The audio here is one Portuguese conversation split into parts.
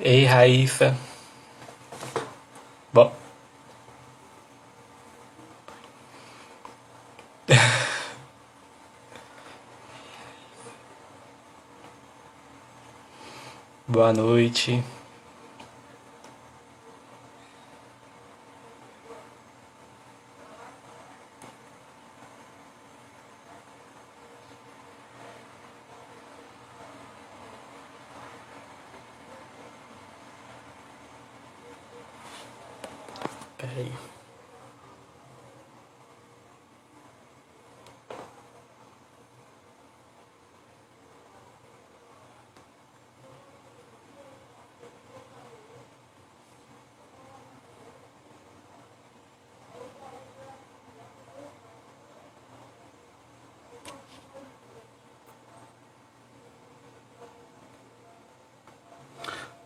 Ei, Raíssa. Bom. Boa noite. Peraí.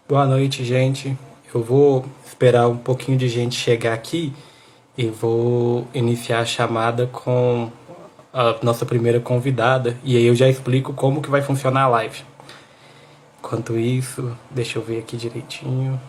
Boa noite, gente. Eu vou esperar um pouquinho de gente chegar aqui e vou iniciar a chamada com a nossa primeira convidada e aí eu já explico como que vai funcionar a live. Enquanto isso, deixa eu ver aqui direitinho.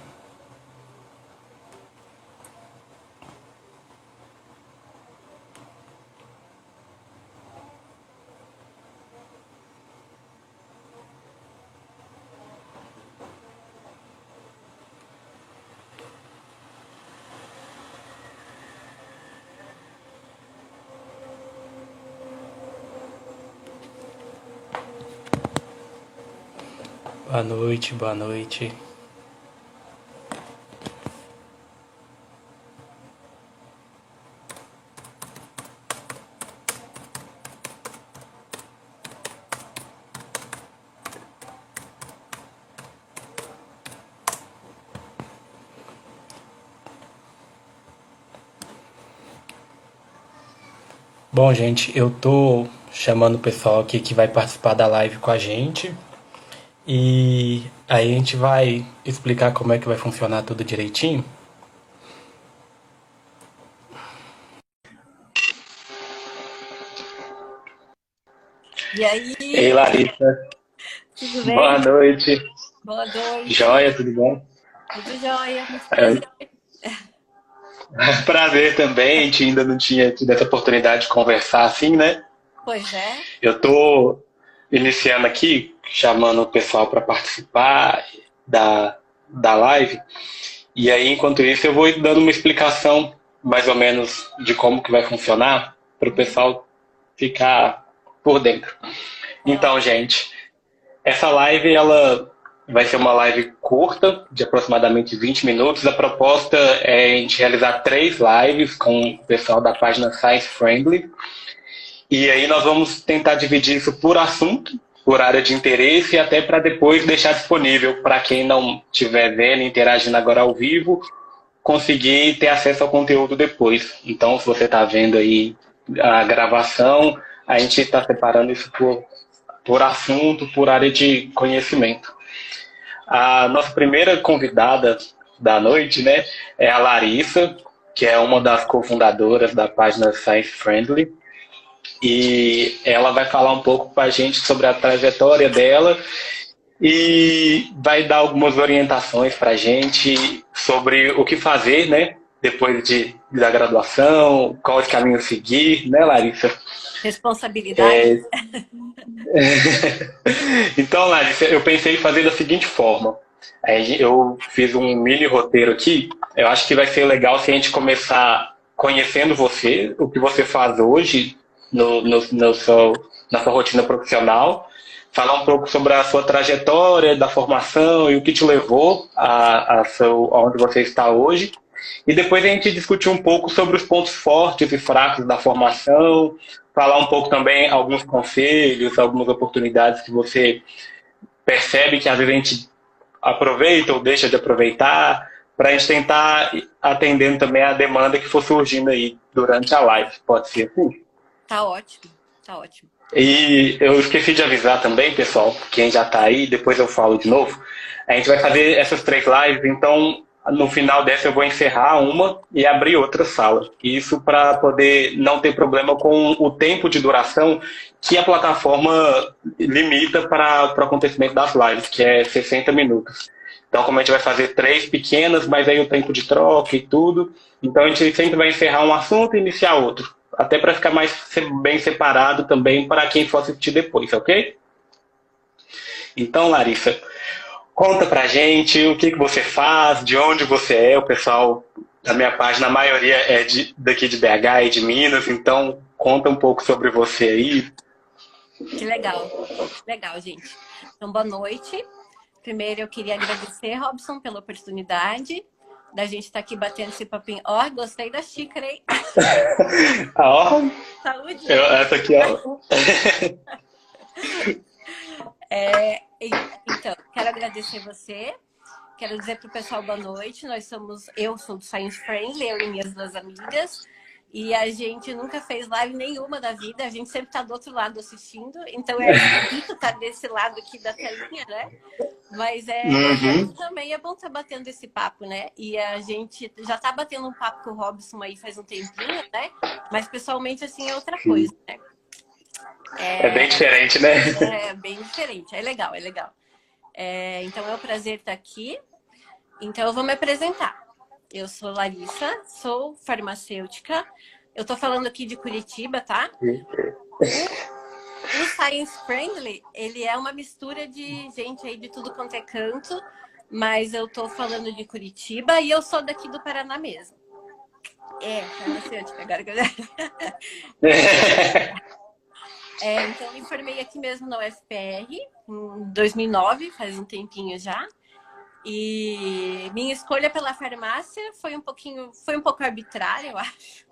Boa noite, boa noite. Bom, gente, eu tô chamando o pessoal aqui que vai participar da live com a gente. E aí a gente vai explicar como é que vai funcionar tudo direitinho. E aí? Ei, Larissa. Tudo bem? Boa noite. Boa noite. Joia, tudo bom? Tudo jóia. É. Prazer também, a gente ainda não tinha tido essa oportunidade de conversar assim, né? Pois é. Eu tô iniciando aqui, chamando o pessoal para participar da, da live. E aí, enquanto isso, eu vou dando uma explicação mais ou menos de como que vai funcionar para o pessoal ficar por dentro. Então, gente, essa live ela vai ser uma live curta, de aproximadamente 20 minutos. A proposta é a gente realizar três lives com o pessoal da página Science Friendly. E aí nós vamos tentar dividir isso por assunto, por área de interesse, e até para depois deixar disponível para quem não estiver vendo, interagindo agora ao vivo, conseguir ter acesso ao conteúdo depois. Então, se você está vendo aí a gravação, a gente está separando isso por, por assunto, por área de conhecimento. A nossa primeira convidada da noite né, é a Larissa, que é uma das cofundadoras da página Science Friendly. E ela vai falar um pouco para a gente sobre a trajetória dela e vai dar algumas orientações para a gente sobre o que fazer, né? Depois de, da graduação, qual caminho seguir, né, Larissa? Responsabilidade. É... então, Larissa, eu pensei em fazer da seguinte forma. Eu fiz um mini roteiro aqui. Eu acho que vai ser legal se a gente começar conhecendo você, o que você faz hoje no, no, no seu, na sua rotina profissional, falar um pouco sobre a sua trajetória da formação e o que te levou a, a seu, aonde você está hoje. E depois a gente discutir um pouco sobre os pontos fortes e fracos da formação, falar um pouco também alguns conselhos, algumas oportunidades que você percebe que às vezes a gente aproveita ou deixa de aproveitar, para a gente tentar atendendo também a demanda que for surgindo aí durante a live. Pode ser assim? Tá ótimo, tá ótimo. E eu esqueci de avisar também, pessoal, quem já está aí, depois eu falo de novo. A gente vai fazer essas três lives, então no final dessa eu vou encerrar uma e abrir outra sala. Isso para poder não ter problema com o tempo de duração que a plataforma limita para o acontecimento das lives, que é 60 minutos. Então, como a gente vai fazer três pequenas, mas aí o tempo de troca e tudo, então a gente sempre vai encerrar um assunto e iniciar outro. Até para ficar mais bem separado também para quem for assistir depois, ok? Então, Larissa, conta pra gente o que, que você faz, de onde você é. O pessoal da minha página, a maioria é de, daqui de BH e de Minas, então conta um pouco sobre você aí. Que legal, que legal, gente. Então, boa noite. Primeiro, eu queria agradecer, Robson, pela oportunidade da gente estar tá aqui batendo esse papinho. Ó, oh, gostei da xícara, hein? Ó. Saúde. Eu, essa aqui, ó. é, então, quero agradecer você. Quero dizer para o pessoal boa noite. Nós somos, eu sou do Science Friendly, eu e minhas duas amigas. E a gente nunca fez live nenhuma da vida, a gente sempre está do outro lado assistindo, então é bonito estar tá desse lado aqui da telinha, né? Mas é uhum. também é bom estar tá batendo esse papo, né? E a gente já está batendo um papo com o Robson aí faz um tempinho, né? Mas pessoalmente assim é outra coisa, né? É, é bem diferente, né? É bem diferente, é legal, é legal. É, então é um prazer estar aqui. Então eu vou me apresentar. Eu sou Larissa, sou farmacêutica. Eu tô falando aqui de Curitiba, tá? O, o Science Friendly, ele é uma mistura de gente aí de tudo quanto é canto, mas eu tô falando de Curitiba e eu sou daqui do Paraná mesmo. É, farmacêutica, agora que eu... é, então, eu me formei aqui mesmo na UFPR, em 2009, faz um tempinho já. E minha escolha pela farmácia foi um pouquinho, foi um pouco arbitrária, eu acho.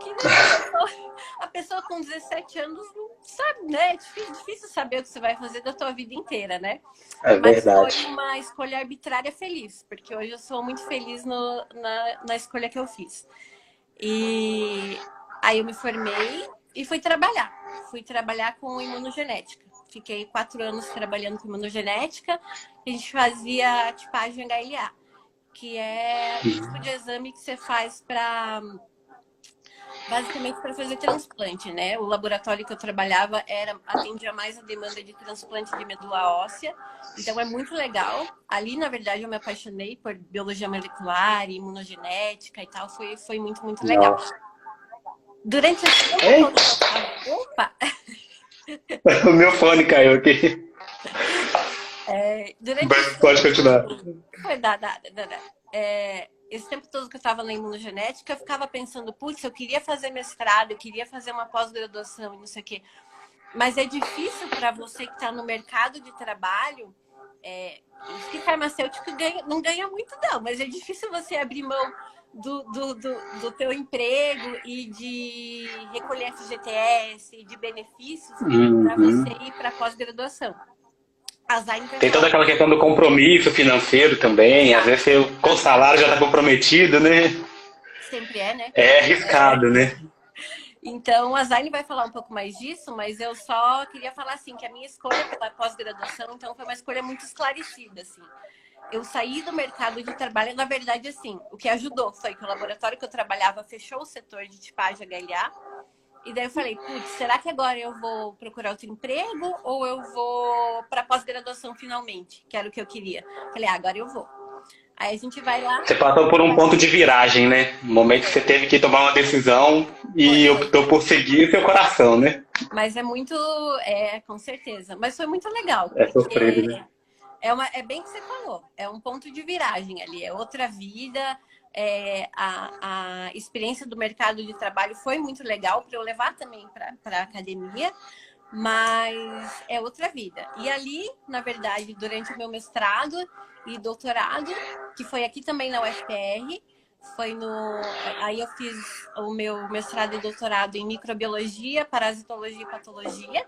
Que a pessoa, a pessoa com 17 anos não sabe, né? É difícil, saber o que você vai fazer da tua vida inteira, né? É Mas verdade. foi uma escolha arbitrária feliz, porque hoje eu sou muito feliz no, na, na escolha que eu fiz. E aí eu me formei e fui trabalhar. Fui trabalhar com imunogenética. Fiquei quatro anos trabalhando com imunogenética. A gente fazia tipagem HLA, que é o tipo de exame que você faz para basicamente para fazer transplante, né? O laboratório que eu trabalhava era atendia mais a demanda de transplante de medula óssea, então é muito legal. Ali, na verdade, eu me apaixonei por biologia molecular, imunogenética e tal, foi foi muito muito legal. Nossa. Durante tempo eu opa, o meu fone caiu aqui. É, Mas pode continuar. Foi, dá, dá. É, esse tempo todo que eu estava na imunogenética, eu ficava pensando, putz, eu queria fazer mestrado, eu queria fazer uma pós-graduação e não sei o quê. Mas é difícil para você que está no mercado de trabalho, é, que farmacêutico ganha, não ganha muito não, mas é difícil você abrir mão do, do, do, do teu emprego e de recolher FGTS, de benefícios uhum. para você ir para pós-graduação. Tem toda aquela questão do compromisso financeiro também, às vezes você, com o salário já está comprometido, né? Sempre é, né? É arriscado, é. né? Então, a Zaine vai falar um pouco mais disso, mas eu só queria falar assim que a minha escolha pela pós-graduação, então, foi uma escolha muito esclarecida, assim eu saí do mercado de trabalho, na verdade, assim, o que ajudou foi que o laboratório que eu trabalhava fechou o setor de tipagem HLA. E daí eu falei, putz, será que agora eu vou procurar outro emprego ou eu vou para pós-graduação finalmente? Que era o que eu queria. Falei, ah, agora eu vou. Aí a gente vai lá. Você passou por um ponto de viragem, né? No momento que você teve que tomar uma decisão e optou por seguir seu coração, né? Mas é muito, é, com certeza. Mas foi muito legal. É sofrido, né? É, uma, é bem que você falou, é um ponto de viragem ali, é outra vida. É, a, a experiência do mercado de trabalho foi muito legal para eu levar também para a academia, mas é outra vida. E ali, na verdade, durante o meu mestrado e doutorado, que foi aqui também na UFPR, foi no. Aí eu fiz o meu mestrado e doutorado em microbiologia, parasitologia e patologia.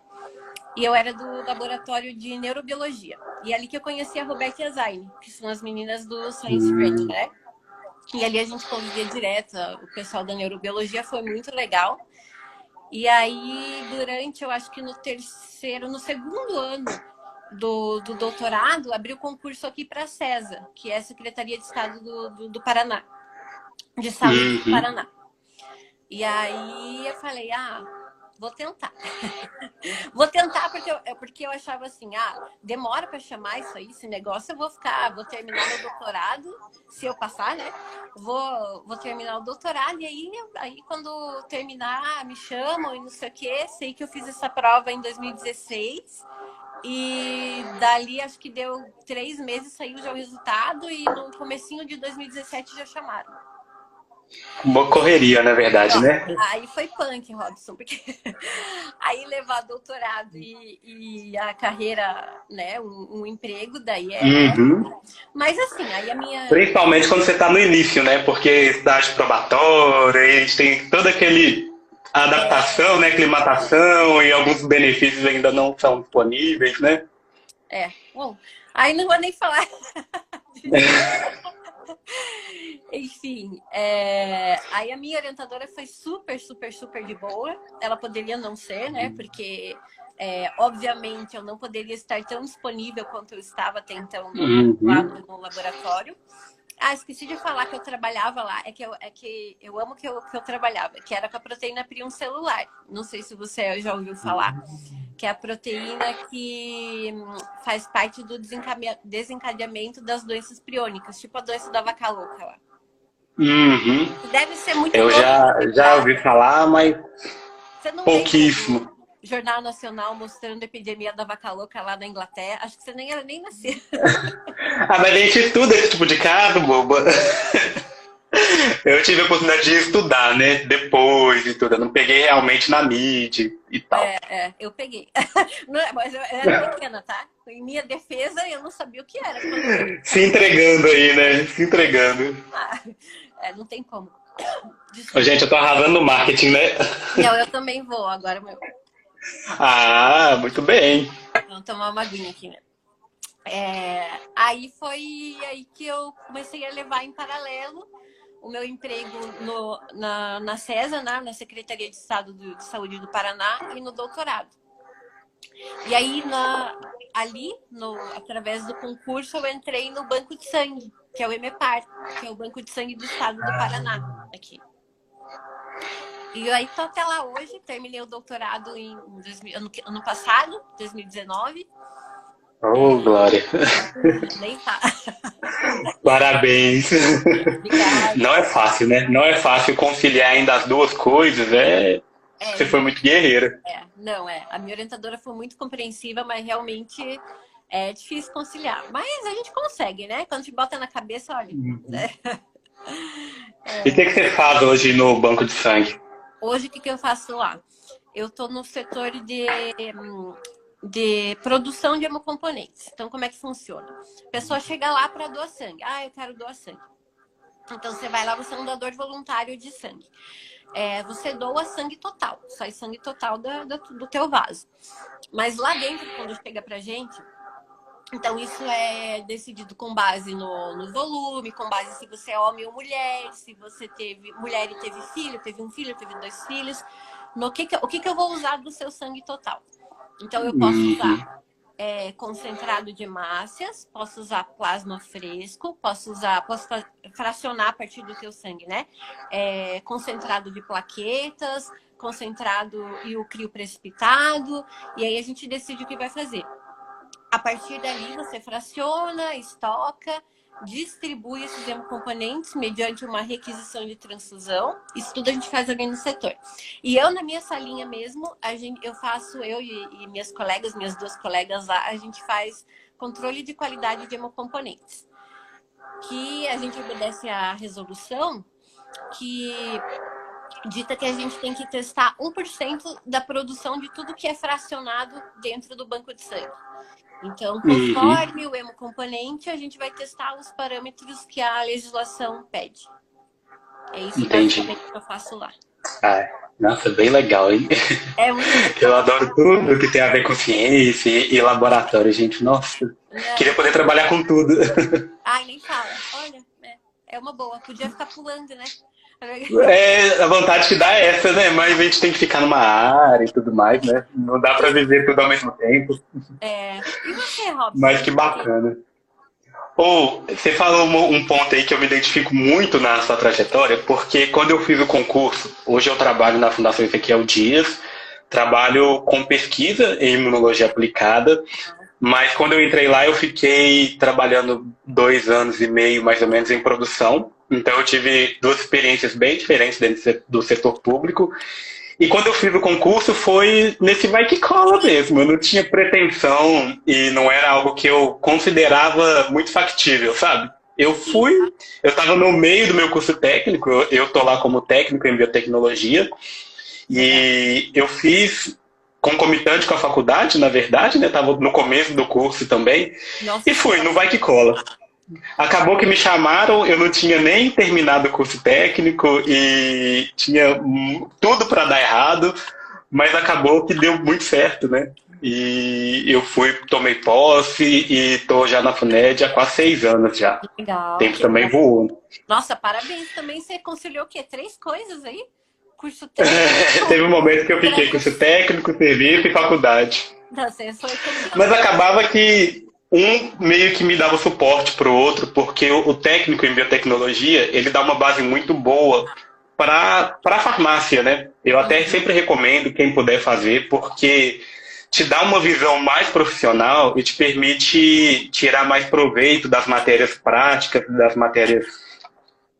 E eu era do laboratório de neurobiologia. E é ali que eu conheci a Roberta e a Zaine, que são as meninas do Science hum. né? E ali a gente convivia direto. O pessoal da neurobiologia foi muito legal. E aí, durante, eu acho que no terceiro, no segundo ano do, do doutorado, abriu concurso aqui para a CESA, que é a Secretaria de Estado do, do, do Paraná, de Saúde uhum. do Paraná. E aí eu falei, ah, vou tentar. vou tentar porque eu, é porque eu achava assim, ah, demora para chamar isso aí, esse negócio, eu vou ficar, vou terminar meu doutorado, se eu passar, né? Vou, vou terminar o doutorado e aí, aí quando terminar, me chamam e não sei o quê. Sei que eu fiz essa prova em 2016 e dali acho que deu três meses, saiu já o resultado e no comecinho de 2017 já chamaram. Uma correria, na verdade, né? Aí foi punk, Robson, porque aí levar doutorado e, e a carreira, né, um, um emprego, daí é. Uhum. Mas assim, aí a minha. Principalmente quando você está no início, né? Porque cidade probatória, a gente tem todo aquele adaptação, é. né, aclimatação e alguns benefícios ainda não são disponíveis, né? É, bom, aí não vou nem falar. Enfim, é... aí a minha orientadora foi super, super, super de boa. Ela poderia não ser, né? Porque, é, obviamente, eu não poderia estar tão disponível quanto eu estava até então no, uhum. lá no laboratório. Ah, esqueci de falar que eu trabalhava lá. É que eu, é que eu amo que eu, que eu trabalhava, que era com a proteína prion celular. Não sei se você já ouviu falar. Que é a proteína que hum, faz parte do desencadeamento das doenças priônicas, tipo a doença da vaca louca lá. Uhum. Deve ser muito Eu já, já ouvi falar, mas pouquíssimo. Jornal Nacional mostrando a epidemia da vaca louca lá na Inglaterra. Acho que você nem era nem nascido. ah, mas a gente estuda esse tipo de caso, boba. Eu tive a oportunidade de estudar, né? Depois e tudo. Eu não peguei realmente na mídia e tal. É, é eu peguei. Não, é, mas eu era pequena, tá? Em minha defesa, eu não sabia o que era. Se entregando aí, né? Se entregando. Ah, é, não tem como. Desculpa. Gente, eu tô arrasando no marketing, né? Não, eu também vou agora, meu. Ah, muito bem. Vamos tomar uma aguinha aqui, né? É, aí foi aí que eu comecei a levar em paralelo o meu emprego no, na, na CESA, né, na Secretaria de Estado de Saúde do Paraná, e no doutorado. E aí, na, ali, no, através do concurso, eu entrei no Banco de Sangue, que é o EMEPAR, que é o Banco de Sangue do Estado do Paraná, aqui. E aí tô até lá hoje, terminei o doutorado em ano, ano passado, 2019. Oh, Glória! Nem tá. Parabéns! Obrigada. Não é fácil, né? Não é fácil conciliar ainda as duas coisas, é... é. Você foi muito guerreira. É, não, é. A minha orientadora foi muito compreensiva, mas realmente é difícil conciliar. Mas a gente consegue, né? Quando te bota na cabeça, olha. Uhum. É. E o que, que você faz hoje no banco de sangue? Hoje, o que, que eu faço lá? Eu estou no setor de, de produção de hemocomponentes. Então, como é que funciona? A pessoa chega lá para doar sangue. Ah, eu quero doar sangue. Então, você vai lá, você é um doador voluntário de sangue. É, você doa sangue total, sai sangue total do, do, do teu vaso. Mas lá dentro, quando chega pra gente, então, isso é decidido com base no, no, volume, com base se você é homem ou mulher, se você teve mulher e teve filho, teve um filho, teve dois filhos, no que, que o que, que eu vou usar do seu sangue total. Então, eu posso uhum. usar é, concentrado de hemácias, posso usar plasma fresco, posso usar, posso fracionar a partir do teu sangue, né? É, concentrado de plaquetas, concentrado e o crio precipitado, e aí a gente decide o que vai fazer. A partir dali, você fraciona, estoca, distribui esses hemocomponentes mediante uma requisição de transfusão. Isso tudo a gente faz ali no setor. E eu, na minha salinha mesmo, a gente, eu faço, eu e, e minhas colegas, minhas duas colegas lá, a gente faz controle de qualidade de hemocomponentes. Que a gente obedece à resolução que dita que a gente tem que testar 1% da produção de tudo que é fracionado dentro do banco de sangue. Então, conforme uhum. o hemocomponente, a gente vai testar os parâmetros que a legislação pede. É isso Entendi. que eu faço lá. Ah, nossa, bem legal, hein? É muito. Eu adoro tudo que tem a ver com ciência e laboratório, gente. Nossa, queria poder trabalhar com tudo. Ai, nem fala. Olha, é, é uma boa. Podia ficar pulando, né? É, a vontade que dá é essa, né? Mas a gente tem que ficar numa área e tudo mais, né? Não dá para viver tudo ao mesmo tempo. É. E você, Robson? Mas que bacana. Ou, oh, você falou um ponto aí que eu me identifico muito na sua trajetória, porque quando eu fiz o concurso, hoje eu trabalho na Fundação Ezequiel Dias, trabalho com pesquisa em imunologia aplicada, mas quando eu entrei lá, eu fiquei trabalhando dois anos e meio, mais ou menos, em produção. Então, eu tive duas experiências bem diferentes dentro do setor público. E quando eu fiz o concurso, foi nesse vai que cola mesmo. Eu não tinha pretensão e não era algo que eu considerava muito factível, sabe? Eu fui, eu estava no meio do meu curso técnico, eu estou lá como técnico em biotecnologia, e eu fiz concomitante com a faculdade, na verdade, né? Tava no começo do curso também. Nossa. E fui, não vai que cola. Acabou que me chamaram, eu não tinha nem terminado o curso técnico e tinha tudo para dar errado, mas acabou que deu muito certo, né? E eu fui, tomei posse e tô já na FUNED há quase seis anos já. Legal. Tempo também voou. Nossa, parabéns também. Você conciliou o quê? Três coisas aí? Curso técnico. Teve um momento que eu fiquei curso técnico, serviço e faculdade. Não, Mas acabava que um meio que me dava suporte para o outro, porque o técnico em biotecnologia, ele dá uma base muito boa para a farmácia, né? Eu até uhum. sempre recomendo quem puder fazer, porque te dá uma visão mais profissional e te permite tirar mais proveito das matérias práticas, das matérias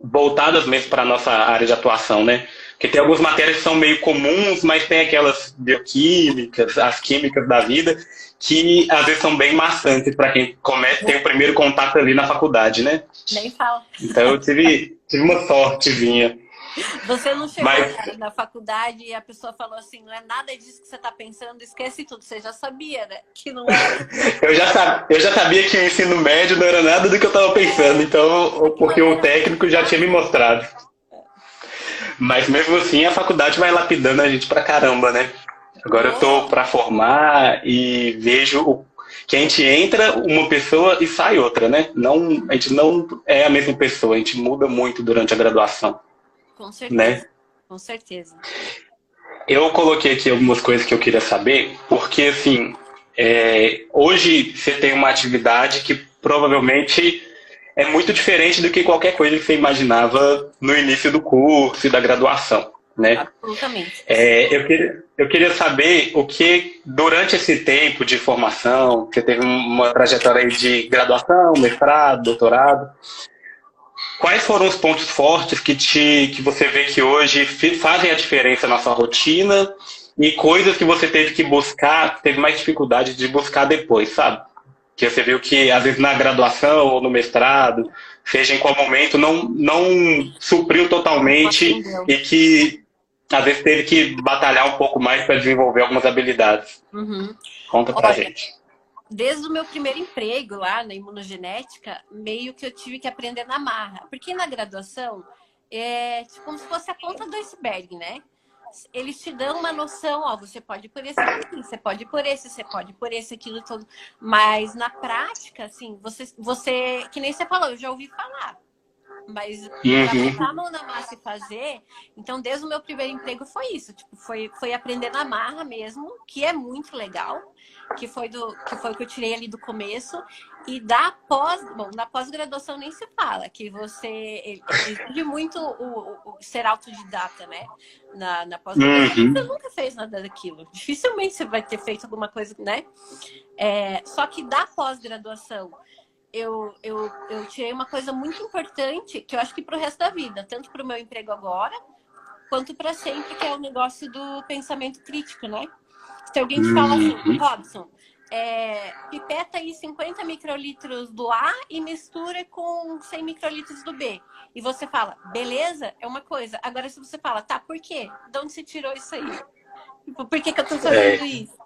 voltadas mesmo para a nossa área de atuação, né? Porque tem algumas matérias que são meio comuns, mas tem aquelas bioquímicas, as químicas da vida, que às vezes são bem maçantes para quem começa, tem o primeiro contato ali na faculdade, né? Nem fala. Então eu tive, tive uma sortezinha. Você não chegou Mas... na faculdade e a pessoa falou assim, não é nada disso que você está pensando, esquece tudo. Você já sabia, né? Que não era. eu, já sabia, eu já sabia que o ensino médio não era nada do que eu estava pensando, então, porque o técnico já tinha me mostrado. Mas mesmo assim, a faculdade vai lapidando a gente pra caramba, né? Agora eu tô para formar e vejo o, que a gente entra uma pessoa e sai outra, né? Não, a gente não é a mesma pessoa, a gente muda muito durante a graduação. Com certeza. Né? Com certeza. Eu coloquei aqui algumas coisas que eu queria saber, porque assim, é, hoje você tem uma atividade que provavelmente é muito diferente do que qualquer coisa que você imaginava no início do curso e da graduação. Né? Absolutamente. É, eu, queria, eu queria saber o que, durante esse tempo de formação, você teve uma trajetória de graduação, mestrado, doutorado, quais foram os pontos fortes que, te, que você vê que hoje fazem a diferença na sua rotina e coisas que você teve que buscar, teve mais dificuldade de buscar depois, sabe? Que você viu que às vezes na graduação ou no mestrado, seja em qual momento, não, não supriu totalmente e que às vezes teve que batalhar um pouco mais para desenvolver algumas habilidades. Uhum. Conta pra Olha, gente. Desde o meu primeiro emprego lá na imunogenética, meio que eu tive que aprender na marra. Porque na graduação, é tipo como se fosse a ponta do iceberg, né? Eles te dão uma noção, ó, você pode por esse aqui, você pode por esse, você pode por esse, aquilo todo. Mas na prática, assim, você, você que nem você falou, eu já ouvi falar. Mas uhum. botar a mão na massa e fazer, então desde o meu primeiro emprego foi isso, tipo, foi, foi aprender na marra mesmo, que é muito legal que foi do que foi o que eu tirei ali do começo e da pós, bom, na pós-graduação nem se fala que você exige muito o, o, ser autodidata, né? Na, na pós-graduação uhum. você nunca fez nada daquilo. Dificilmente você vai ter feito alguma coisa, né? É, só que da pós-graduação eu, eu, eu tirei uma coisa muito importante que eu acho que para o resto da vida, tanto para o meu emprego agora quanto para sempre, que é o negócio do pensamento crítico, né? Se alguém te fala assim, uhum. Robson, é, pipeta aí 50 microlitros do A e mistura com 100 microlitros do B. E você fala, beleza, é uma coisa. Agora, se você fala, tá, por quê? De onde você tirou isso aí? Tipo, por que, que eu tô fazendo é. isso?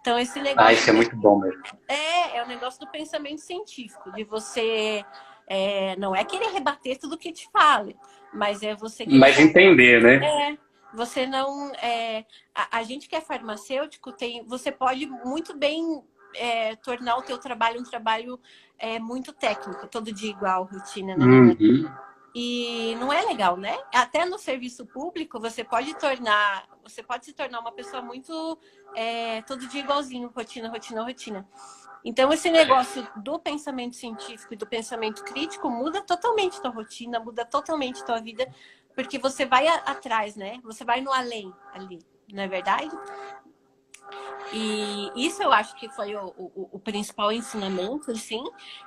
Então, esse negócio. Ah, isso é muito bom mesmo. É, é o negócio do pensamento científico, de você. É, não é querer rebater tudo que te fale, mas é você. Mas entender, né? É, você não. É, a, a, gente que é farmacêutico tem. Você pode muito bem é, tornar o teu trabalho um trabalho é, muito técnico, todo dia igual, rotina, né? Uhum. E não é legal, né? Até no serviço público você pode tornar, você pode se tornar uma pessoa muito é, todo dia igualzinho, rotina, rotina, rotina. Então esse negócio do pensamento científico e do pensamento crítico muda totalmente tua rotina, muda totalmente tua vida, porque você vai atrás, né? Você vai no além ali, não é verdade? E isso eu acho que foi o, o, o, principal ensinamento, assim.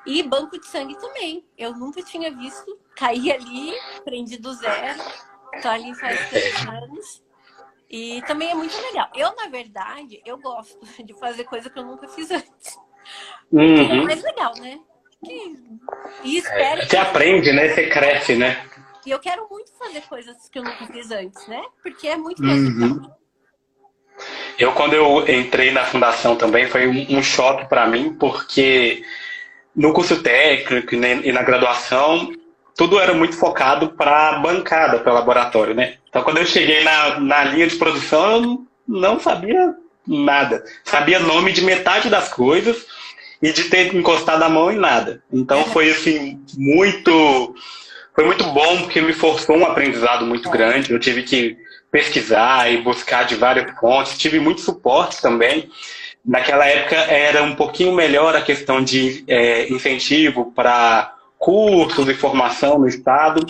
E banco de sangue também. Eu nunca tinha visto. Caí ali, aprendi do zero. Tô ali faz três anos. E também é muito legal. Eu, na verdade, eu gosto de fazer coisa que eu nunca fiz antes. É uhum. É mais legal, né? E espero. É, você aprende, né? Você cresce, né? E eu quero muito fazer coisas que eu nunca fiz antes, né? Porque é muito mais uhum. Eu, quando eu entrei na fundação também, foi um, um choque para mim, porque no curso técnico e na graduação, tudo era muito focado para a bancada, para o laboratório, né? Então, quando eu cheguei na, na linha de produção, eu não sabia nada. Sabia nome de metade das coisas e de ter encostado a mão em nada. Então, foi, assim, muito... Foi muito bom, porque me forçou um aprendizado muito grande. Eu tive que pesquisar e buscar de várias fontes. Tive muito suporte também. Naquela época era um pouquinho melhor a questão de é, incentivo para cursos e formação no estado.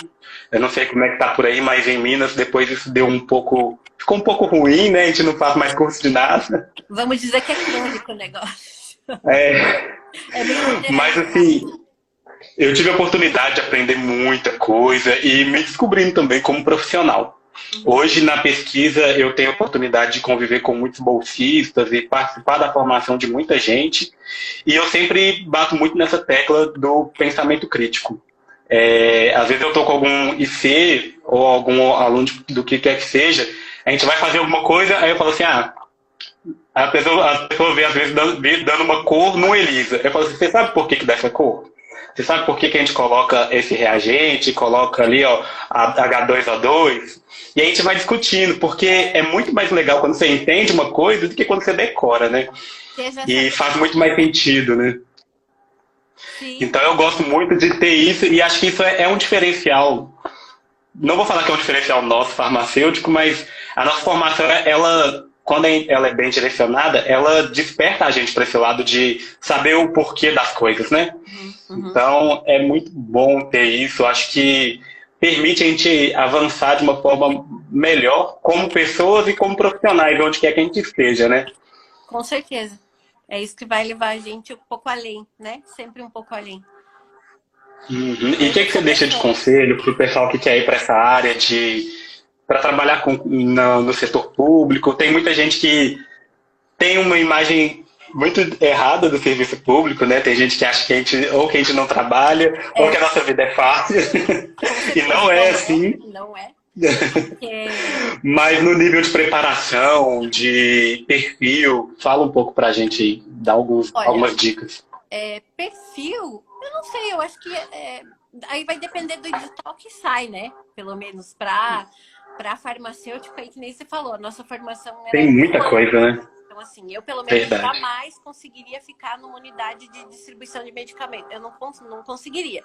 Eu não sei como é que tá por aí, mas em Minas depois isso deu um pouco. Ficou um pouco ruim, né? A gente não faz mais curso de nada. Vamos dizer que é crônico o negócio. É. é mas assim, eu tive a oportunidade de aprender muita coisa e me descobrindo também como profissional. Hoje, na pesquisa, eu tenho a oportunidade de conviver com muitos bolsistas e participar da formação de muita gente. E eu sempre bato muito nessa tecla do pensamento crítico. É, às vezes eu estou com algum IC ou algum aluno do que quer que seja, a gente vai fazer alguma coisa, aí eu falo assim, ah, a pessoa, a pessoa vê às vezes dando, uma cor no ELISA. Eu falo assim, você sabe por que, que dá essa cor? Você sabe por que, que a gente coloca esse reagente, coloca ali ó, H2O2? E a gente vai discutindo, porque é muito mais legal quando você entende uma coisa do que quando você decora, né? E faz muito mais sentido, né? Sim. Então eu gosto muito de ter isso e acho que isso é, é um diferencial. Não vou falar que é um diferencial nosso farmacêutico, mas a nossa formação, ela, quando ela é bem direcionada, ela desperta a gente para esse lado de saber o porquê das coisas, né? Uhum. Então é muito bom ter isso. Acho que permite a gente avançar de uma forma melhor como pessoas e como profissionais, onde quer que a gente esteja, né? Com certeza. É isso que vai levar a gente um pouco além, né? Sempre um pouco além. Uhum. E o que, que você deixa de conselho para o pessoal que quer ir para essa área de para trabalhar com, no, no setor público? Tem muita gente que tem uma imagem muito errada do serviço público, né? Tem gente que acha que a gente ou que a gente não trabalha, é. ou que a nossa vida é fácil. e não é assim. Não é. Mas no nível de preparação, de perfil, fala um pouco pra gente, dá alguns, Olha, algumas dicas. É, perfil, eu não sei, eu acho que é, aí vai depender do edital que sai, né? Pelo menos para para farmacêutico aí que nem você falou, a nossa formação tem muita coisa, né? Então, assim, eu pelo menos Verdade. jamais conseguiria ficar numa unidade de distribuição de medicamento. Eu não, não conseguiria.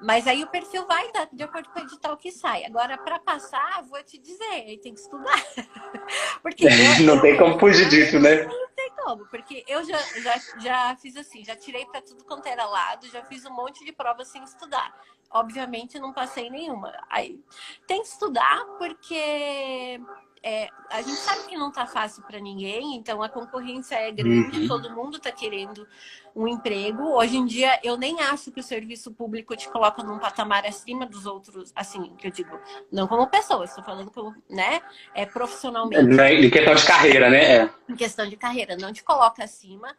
Mas aí o perfil vai dar de acordo com o edital que sai. Agora, para passar, vou te dizer, aí tem que estudar. porque eu, não tem como fugir disso, né? Porque eu já, já, já fiz assim, já tirei para tudo quanto era lado, já fiz um monte de provas sem estudar. Obviamente, não passei nenhuma. Aí tem que estudar porque é, a gente sabe que não está fácil para ninguém, então a concorrência é grande, uhum. todo mundo está querendo um emprego. Hoje em dia, eu nem acho que o serviço público te coloca num patamar acima dos outros, assim, que eu digo, não como pessoa, estou falando como, né, é, profissionalmente. É, em questão de carreira, né? É. Em questão de carreira, não te coloca acima.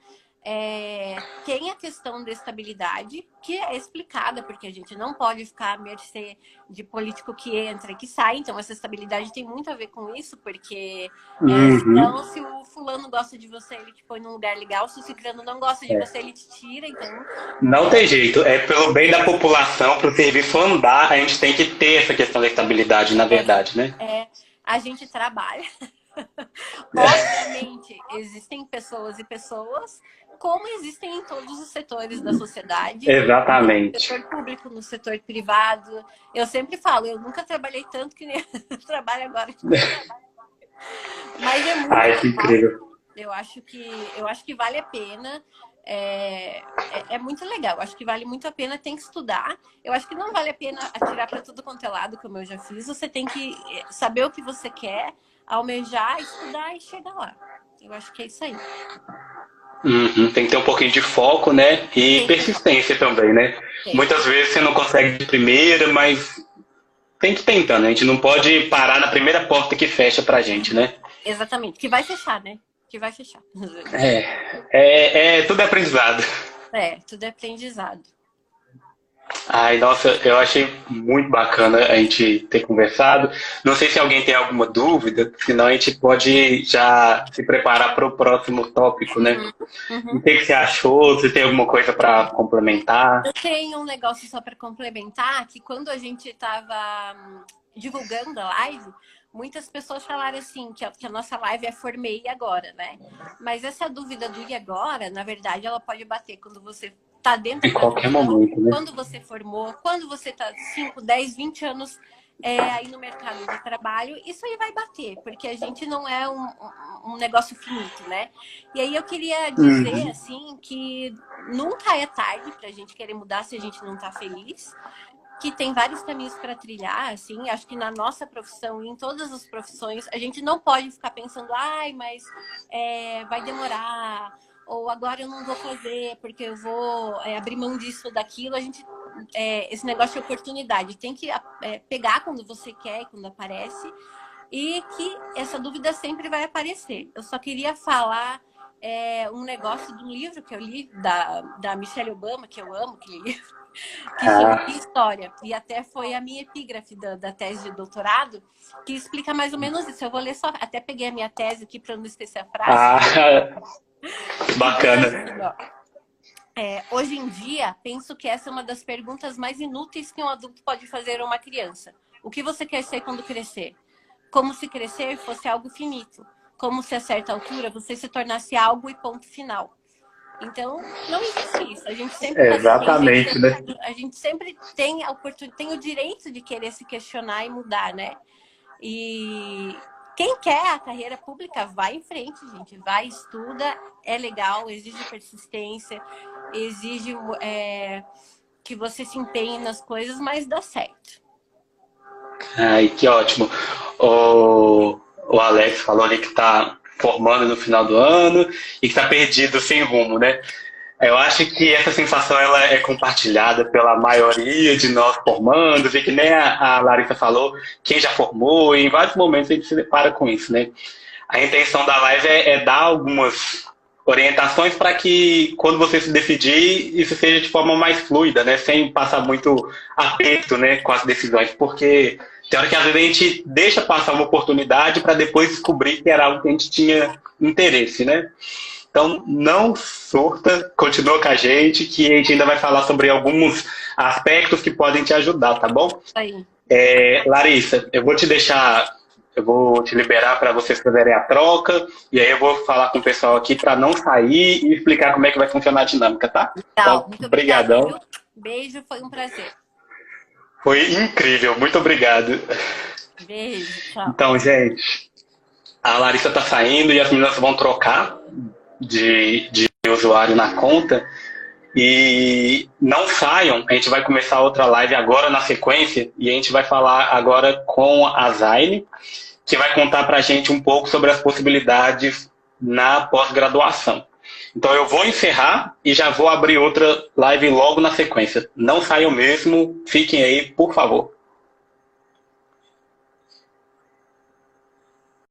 É, tem a questão da estabilidade, que é explicada, porque a gente não pode ficar à mercê de político que entra e que sai. Então, essa estabilidade tem muito a ver com isso, porque é, uhum. então, se o fulano gosta de você, ele te põe num lugar legal. Se o ciclano não gosta de é. você, ele te tira. Então... Não tem jeito. É pelo bem da população, para o serviço andar, a gente tem que ter essa questão da estabilidade, na é, verdade, né? É, a gente trabalha. Obviamente, existem pessoas e pessoas, como existem em todos os setores da sociedade. Exatamente. No setor público, no setor privado. Eu sempre falo, eu nunca trabalhei tanto que nem trabalho agora. Mas é muito Ai, que incrível. Eu acho que, eu acho que vale a pena. É, é, é, muito legal. Acho que vale muito a pena, tem que estudar. Eu acho que não vale a pena atirar para tudo quanto é lado, como eu já fiz. Você tem que saber o que você quer, almejar, estudar e chegar lá. Eu acho que é isso aí. Uhum, tem que ter um pouquinho de foco, né? E Sim. persistência também, né? Sim. Muitas vezes você não consegue de primeira, mas tem que tentar, né? A gente não pode parar na primeira porta que fecha pra gente, né? Exatamente, que vai fechar, né? Que vai fechar. É, é, é tudo é aprendizado. É, tudo é aprendizado. Ai, nossa, eu achei muito bacana a gente ter conversado. Não sei se alguém tem alguma dúvida, senão a gente pode já se preparar para o próximo tópico, né? Uhum. O que, você achou? Se tem alguma coisa para complementar? Eu tenho um negócio só para complementar, que quando a gente estava hum, divulgando a live, muitas pessoas falaram assim, que a, que a, nossa live é formei agora, né? Mas essa dúvida do e agora, na verdade, ela pode bater quando você tá dentro em qualquer momento, né? quando você formou, quando você tá 5, 10, 20 anos é, aí no mercado de trabalho, isso aí vai bater, porque a gente não é um, um negócio finito, né? E aí eu queria dizer, uhum. assim, que nunca é tarde para a gente querer mudar se a gente não tá feliz, que tem vários caminhos para trilhar, assim, acho que na nossa profissão e em todas as profissões, a gente não pode ficar pensando, ai, mas é, vai demorar, ou agora eu não vou fazer porque eu vou é, abrir mão disso ou daquilo. A gente, é, esse negócio de oportunidade tem que é, pegar quando você quer, quando aparece, e que essa dúvida sempre vai aparecer. Eu só queria falar é, um negócio de um livro que eu li da, da Michelle Obama, que eu amo aquele livro, que ah. História. E até foi a minha epígrafe da, da, tese de doutorado, que explica mais ou menos isso. Eu vou ler só, até peguei a minha tese aqui para não esquecer a frase. Ah, Bacana. É, hoje em dia, penso que essa é uma das perguntas mais inúteis que um adulto pode fazer a uma criança. O que você quer ser quando crescer? Como se crescer fosse algo finito. Como se a certa altura você se tornasse algo e ponto final. Então, não existe isso. A gente sempre é, exatamente, assim, a gente, né? A gente sempre tem a oportunidade, tem o direito de querer se questionar e mudar, né? E quem quer a carreira pública, vai em frente, gente. Vai, estuda, é legal, exige persistência, exige é, que você se empenhe nas coisas, mas dá certo. Ai, que ótimo. O, o Alex falou ali que está formando no final do ano e que está perdido sem rumo, né? Eu acho que essa sensação ela é compartilhada pela maioria de nós formandos, e que nem a, a Larissa falou, quem já formou, e em vários momentos a gente se depara com isso, né? A intenção da live é, é dar algumas orientações para que quando você se decidir, isso seja de forma mais fluida, né? Sem passar muito aperto né, com as decisões, porque tem hora que às vezes a gente deixa passar uma oportunidade para depois descobrir que era algo que a gente tinha interesse, né? Então, não surta, continua com a gente, que a gente ainda vai falar sobre alguns aspectos que podem te ajudar, tá bom? Aí. É, Larissa, eu vou te deixar, eu vou te liberar para vocês fazerem a troca, e aí eu vou falar com o pessoal aqui para não sair e explicar como é que vai funcionar a dinâmica, tá? Então, muito obrigadão. Beijo, foi um prazer. Foi incrível, muito obrigado. Beijo, tchau. Então, gente, a Larissa tá saindo e as meninas vão trocar de, de usuário na conta. E não saiam, a gente vai começar outra live agora na sequência e a gente vai falar agora com a Zaine, que vai contar para a gente um pouco sobre as possibilidades na pós-graduação. Então eu vou encerrar e já vou abrir outra live logo na sequência. Não saiam mesmo, fiquem aí, por favor.